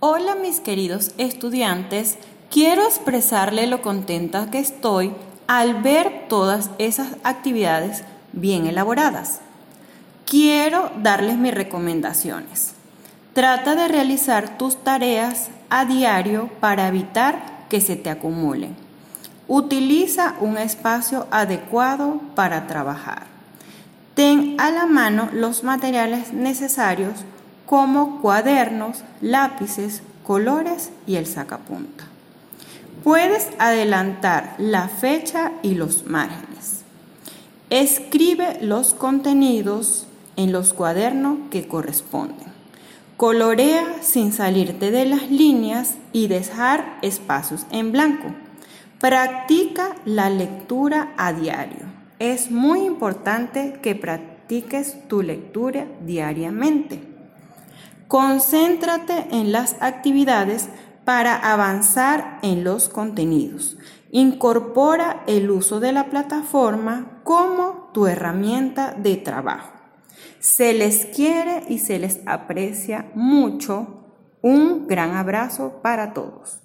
Hola mis queridos estudiantes, quiero expresarle lo contenta que estoy al ver todas esas actividades bien elaboradas. Quiero darles mis recomendaciones. Trata de realizar tus tareas a diario para evitar que se te acumulen. Utiliza un espacio adecuado para trabajar. Ten a la mano los materiales necesarios como cuadernos, lápices, colores y el sacapunta. Puedes adelantar la fecha y los márgenes. Escribe los contenidos en los cuadernos que corresponden. Colorea sin salirte de las líneas y dejar espacios en blanco. Practica la lectura a diario. Es muy importante que practiques tu lectura diariamente. Concéntrate en las actividades para avanzar en los contenidos. Incorpora el uso de la plataforma como tu herramienta de trabajo. Se les quiere y se les aprecia mucho. Un gran abrazo para todos.